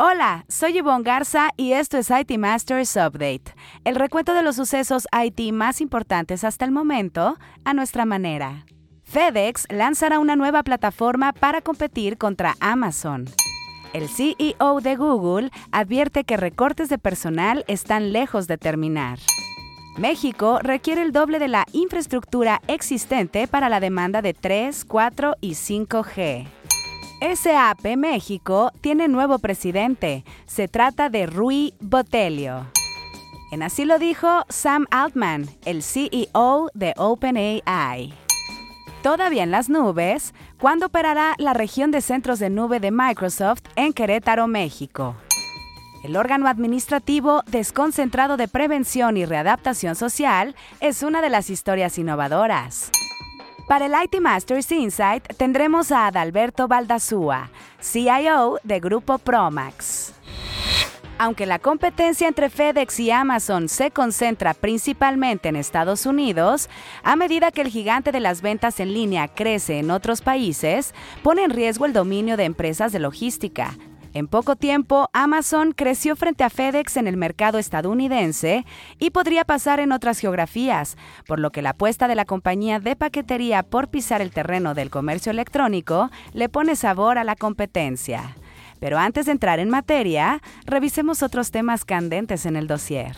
Hola, soy Yvonne Garza y esto es IT Masters Update, el recuento de los sucesos IT más importantes hasta el momento a nuestra manera. FedEx lanzará una nueva plataforma para competir contra Amazon. El CEO de Google advierte que recortes de personal están lejos de terminar. México requiere el doble de la infraestructura existente para la demanda de 3, 4 y 5G. SAP México tiene nuevo presidente. Se trata de Rui Botelho. En así lo dijo Sam Altman, el CEO de OpenAI. Todavía en las nubes, ¿cuándo operará la región de centros de nube de Microsoft en Querétaro, México? El órgano administrativo desconcentrado de prevención y readaptación social es una de las historias innovadoras. Para el IT Masters Insight tendremos a Adalberto Baldazúa, CIO de Grupo Promax. Aunque la competencia entre FedEx y Amazon se concentra principalmente en Estados Unidos, a medida que el gigante de las ventas en línea crece en otros países, pone en riesgo el dominio de empresas de logística, en poco tiempo, Amazon creció frente a FedEx en el mercado estadounidense y podría pasar en otras geografías, por lo que la apuesta de la compañía de paquetería por pisar el terreno del comercio electrónico le pone sabor a la competencia. Pero antes de entrar en materia, revisemos otros temas candentes en el dossier.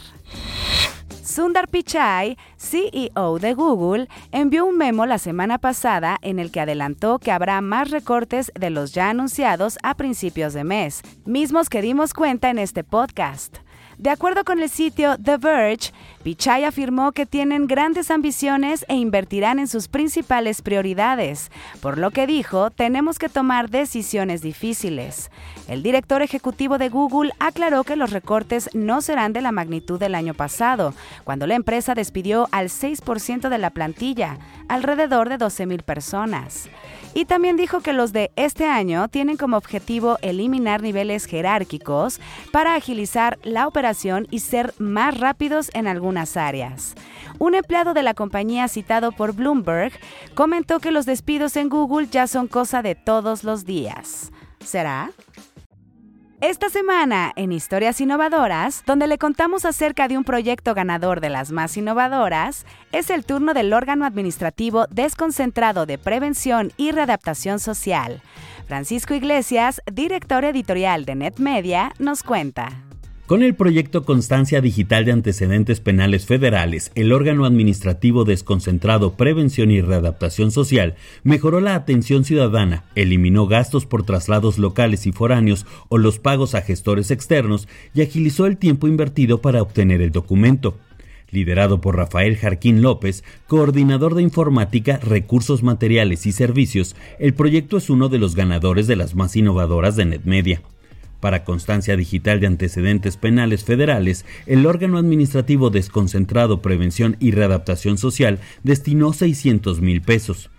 Sundar Pichai, CEO de Google, envió un memo la semana pasada en el que adelantó que habrá más recortes de los ya anunciados a principios de mes, mismos que dimos cuenta en este podcast. De acuerdo con el sitio The Verge, Pichai afirmó que tienen grandes ambiciones e invertirán en sus principales prioridades, por lo que dijo, tenemos que tomar decisiones difíciles. El director ejecutivo de Google aclaró que los recortes no serán de la magnitud del año pasado, cuando la empresa despidió al 6% de la plantilla, alrededor de 12.000 personas. Y también dijo que los de este año tienen como objetivo eliminar niveles jerárquicos para agilizar la operación y ser más rápidos en áreas. Un empleado de la compañía citado por Bloomberg comentó que los despidos en Google ya son cosa de todos los días. ¿Será? Esta semana, en Historias Innovadoras, donde le contamos acerca de un proyecto ganador de las más innovadoras, es el turno del órgano administrativo desconcentrado de prevención y readaptación social. Francisco Iglesias, director editorial de NetMedia, nos cuenta. Con el proyecto Constancia Digital de Antecedentes Penales Federales, el órgano administrativo desconcentrado Prevención y Readaptación Social mejoró la atención ciudadana, eliminó gastos por traslados locales y foráneos o los pagos a gestores externos y agilizó el tiempo invertido para obtener el documento. Liderado por Rafael Jarquín López, coordinador de informática, recursos materiales y servicios, el proyecto es uno de los ganadores de las más innovadoras de NetMedia. Para constancia digital de antecedentes penales federales, el órgano administrativo desconcentrado Prevención y Readaptación Social destinó 600 mil pesos.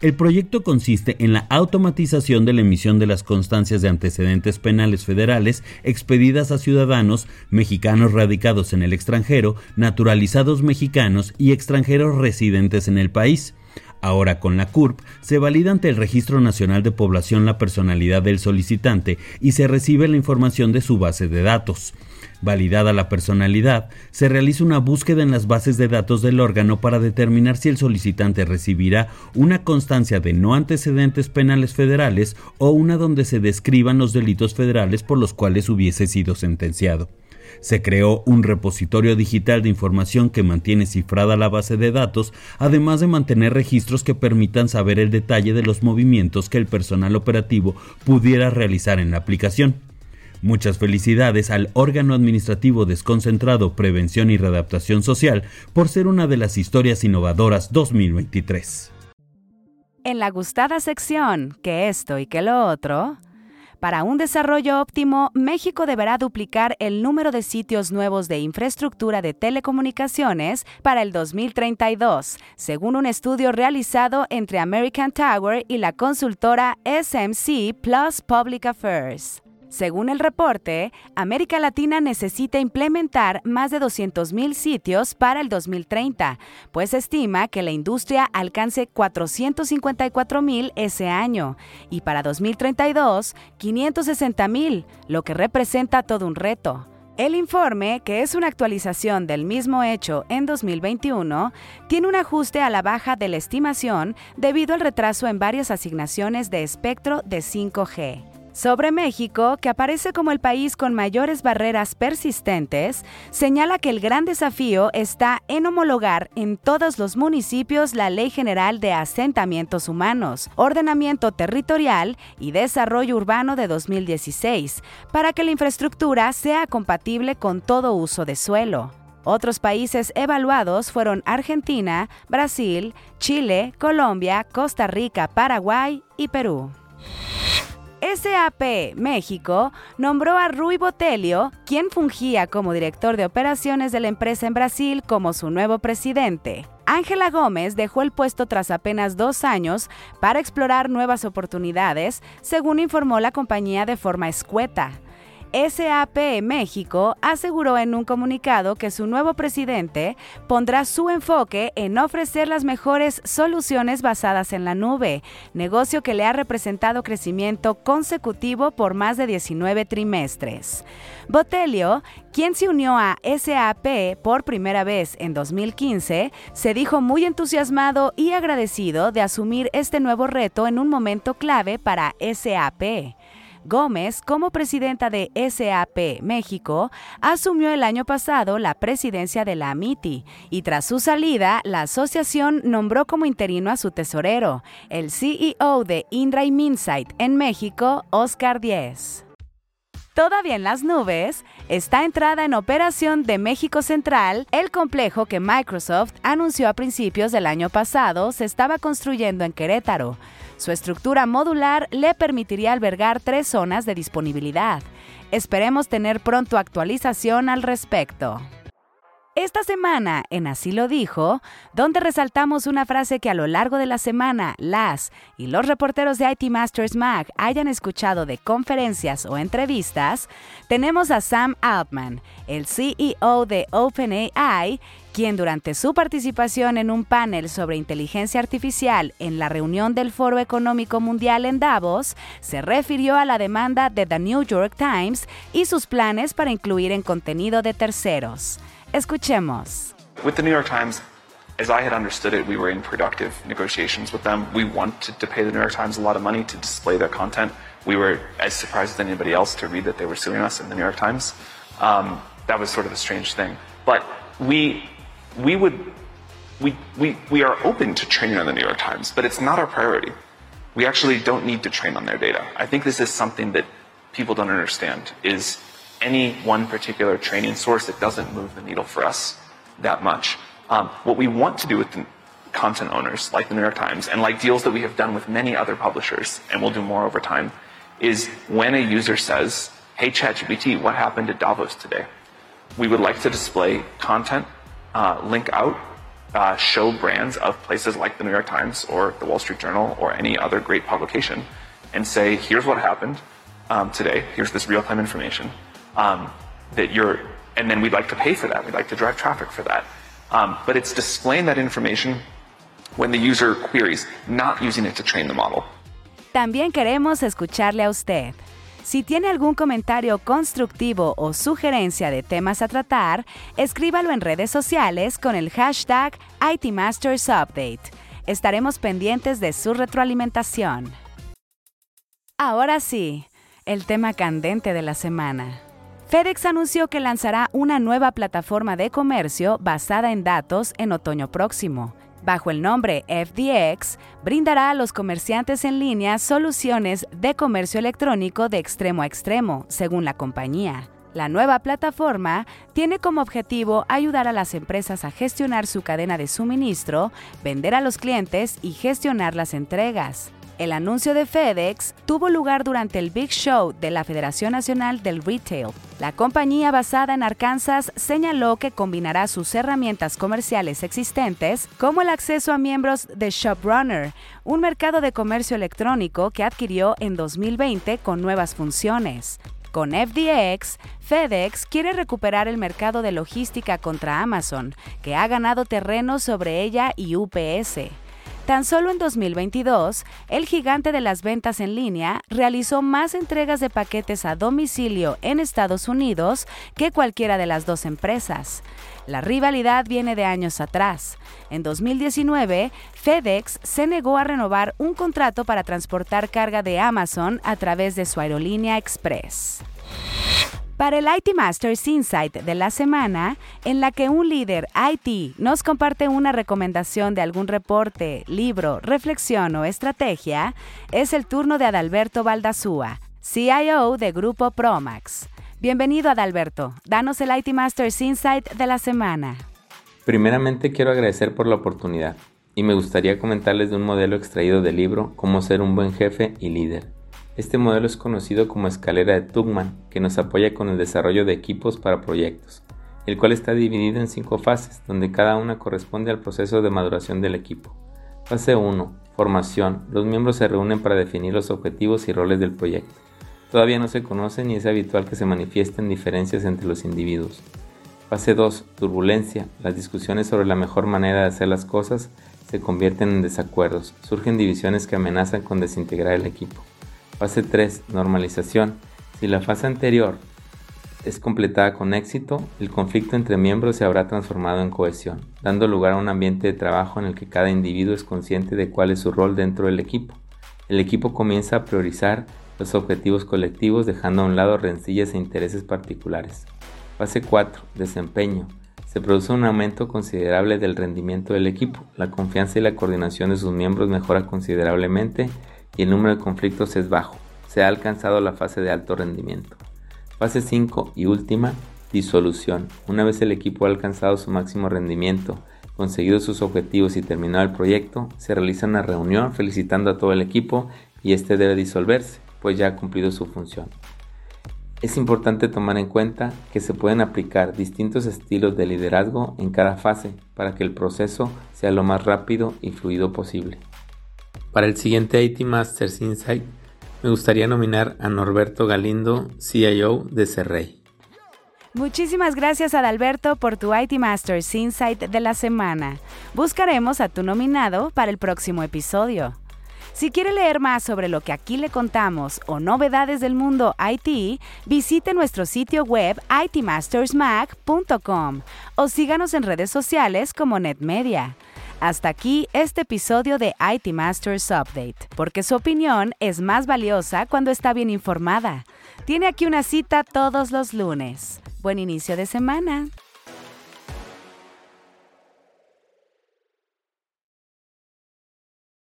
El proyecto consiste en la automatización de la emisión de las constancias de antecedentes penales federales expedidas a ciudadanos mexicanos radicados en el extranjero, naturalizados mexicanos y extranjeros residentes en el país. Ahora con la CURP se valida ante el Registro Nacional de Población la personalidad del solicitante y se recibe la información de su base de datos. Validada la personalidad, se realiza una búsqueda en las bases de datos del órgano para determinar si el solicitante recibirá una constancia de no antecedentes penales federales o una donde se describan los delitos federales por los cuales hubiese sido sentenciado. Se creó un repositorio digital de información que mantiene cifrada la base de datos, además de mantener registros que permitan saber el detalle de los movimientos que el personal operativo pudiera realizar en la aplicación. Muchas felicidades al órgano administrativo desconcentrado Prevención y Readaptación Social por ser una de las historias innovadoras 2023. En la gustada sección, que esto y que lo otro, para un desarrollo óptimo, México deberá duplicar el número de sitios nuevos de infraestructura de telecomunicaciones para el 2032, según un estudio realizado entre American Tower y la consultora SMC Plus Public Affairs. Según el reporte, América Latina necesita implementar más de 200.000 sitios para el 2030, pues estima que la industria alcance 454.000 ese año y para 2032 560.000, lo que representa todo un reto. El informe, que es una actualización del mismo hecho en 2021, tiene un ajuste a la baja de la estimación debido al retraso en varias asignaciones de espectro de 5G. Sobre México, que aparece como el país con mayores barreras persistentes, señala que el gran desafío está en homologar en todos los municipios la Ley General de Asentamientos Humanos, Ordenamiento Territorial y Desarrollo Urbano de 2016, para que la infraestructura sea compatible con todo uso de suelo. Otros países evaluados fueron Argentina, Brasil, Chile, Colombia, Costa Rica, Paraguay y Perú. SAP México nombró a Rui Botelho, quien fungía como director de operaciones de la empresa en Brasil, como su nuevo presidente. Ángela Gómez dejó el puesto tras apenas dos años para explorar nuevas oportunidades, según informó la compañía de forma escueta. SAP México aseguró en un comunicado que su nuevo presidente pondrá su enfoque en ofrecer las mejores soluciones basadas en la nube, negocio que le ha representado crecimiento consecutivo por más de 19 trimestres. Botelio, quien se unió a SAP por primera vez en 2015, se dijo muy entusiasmado y agradecido de asumir este nuevo reto en un momento clave para SAP. Gómez, como presidenta de SAP México, asumió el año pasado la presidencia de la AMITI y tras su salida, la asociación nombró como interino a su tesorero, el CEO de Indra Insight en México, Oscar Díez. Todavía en las nubes, está entrada en operación de México Central, el complejo que Microsoft anunció a principios del año pasado se estaba construyendo en Querétaro. Su estructura modular le permitiría albergar tres zonas de disponibilidad. Esperemos tener pronto actualización al respecto. Esta semana, en Así lo dijo, donde resaltamos una frase que a lo largo de la semana las y los reporteros de IT Masters Mag hayan escuchado de conferencias o entrevistas, tenemos a Sam Altman, el CEO de OpenAI, quien durante su participación en un panel sobre inteligencia artificial en la reunión del Foro Económico Mundial en Davos, se refirió a la demanda de The New York Times y sus planes para incluir en contenido de terceros. Escuchemos. With the New York Times, as I had understood it, we were in productive negotiations with them. We wanted to pay the New York Times a lot of money to display their content. We were as surprised as anybody else to read that they were suing us in the New York Times. Um, that was sort of a strange thing. But we, we would, we, we, we are open to training on the New York Times, but it's not our priority. We actually don't need to train on their data. I think this is something that people don't understand is any one particular training source that doesn't move the needle for us that much. Um, what we want to do with the content owners, like the New York Times, and like deals that we have done with many other publishers, and we'll do more over time, is when a user says, hey, ChatGPT, what happened at Davos today? We would like to display content, uh, link out, uh, show brands of places like the New York Times or the Wall Street Journal or any other great publication, and say, here's what happened um, today, here's this real time information um, that you're, and then we'd like to pay for that. We'd like to drive traffic for that. Um, but it's displaying that information when the user queries, not using it to train the model. También queremos escucharle a usted. Si tiene algún comentario constructivo o sugerencia de temas a tratar, escríbalo en redes sociales con el hashtag ITMastersUpdate. Estaremos pendientes de su retroalimentación. Ahora sí, el tema candente de la semana. FedEx anunció que lanzará una nueva plataforma de comercio basada en datos en otoño próximo. Bajo el nombre FDX, brindará a los comerciantes en línea soluciones de comercio electrónico de extremo a extremo, según la compañía. La nueva plataforma tiene como objetivo ayudar a las empresas a gestionar su cadena de suministro, vender a los clientes y gestionar las entregas. El anuncio de FedEx tuvo lugar durante el Big Show de la Federación Nacional del Retail. La compañía basada en Arkansas señaló que combinará sus herramientas comerciales existentes, como el acceso a miembros de ShopRunner, un mercado de comercio electrónico que adquirió en 2020 con nuevas funciones. Con FDX, FedEx quiere recuperar el mercado de logística contra Amazon, que ha ganado terreno sobre ella y UPS. Tan solo en 2022, el gigante de las ventas en línea realizó más entregas de paquetes a domicilio en Estados Unidos que cualquiera de las dos empresas. La rivalidad viene de años atrás. En 2019, FedEx se negó a renovar un contrato para transportar carga de Amazon a través de su aerolínea Express. Para el IT Masters Insight de la semana, en la que un líder IT nos comparte una recomendación de algún reporte, libro, reflexión o estrategia, es el turno de Adalberto Baldazúa, CIO de Grupo Promax. Bienvenido Adalberto, danos el IT Masters Insight de la semana. Primeramente quiero agradecer por la oportunidad y me gustaría comentarles de un modelo extraído del libro Cómo ser un buen jefe y líder este modelo es conocido como escalera de Tugman, que nos apoya con el desarrollo de equipos para proyectos, el cual está dividido en cinco fases, donde cada una corresponde al proceso de maduración del equipo. Fase 1. Formación. Los miembros se reúnen para definir los objetivos y roles del proyecto. Todavía no se conocen y es habitual que se manifiesten diferencias entre los individuos. Fase 2. Turbulencia. Las discusiones sobre la mejor manera de hacer las cosas se convierten en desacuerdos. Surgen divisiones que amenazan con desintegrar el equipo. Fase 3. Normalización. Si la fase anterior es completada con éxito, el conflicto entre miembros se habrá transformado en cohesión, dando lugar a un ambiente de trabajo en el que cada individuo es consciente de cuál es su rol dentro del equipo. El equipo comienza a priorizar los objetivos colectivos dejando a un lado rencillas e intereses particulares. Fase 4. Desempeño. Se produce un aumento considerable del rendimiento del equipo. La confianza y la coordinación de sus miembros mejora considerablemente y el número de conflictos es bajo. Se ha alcanzado la fase de alto rendimiento. Fase 5 y última, disolución. Una vez el equipo ha alcanzado su máximo rendimiento, conseguido sus objetivos y terminado el proyecto, se realiza una reunión felicitando a todo el equipo y este debe disolverse, pues ya ha cumplido su función. Es importante tomar en cuenta que se pueden aplicar distintos estilos de liderazgo en cada fase para que el proceso sea lo más rápido y fluido posible. Para el siguiente IT Masters Insight, me gustaría nominar a Norberto Galindo, CIO de Cerrey. Muchísimas gracias Adalberto por tu IT Masters Insight de la semana. Buscaremos a tu nominado para el próximo episodio. Si quiere leer más sobre lo que aquí le contamos o novedades del mundo IT, visite nuestro sitio web itmastersmac.com o síganos en redes sociales como NetMedia. Hasta aquí este episodio de IT Masters Update, porque su opinión es más valiosa cuando está bien informada. Tiene aquí una cita todos los lunes. Buen inicio de semana.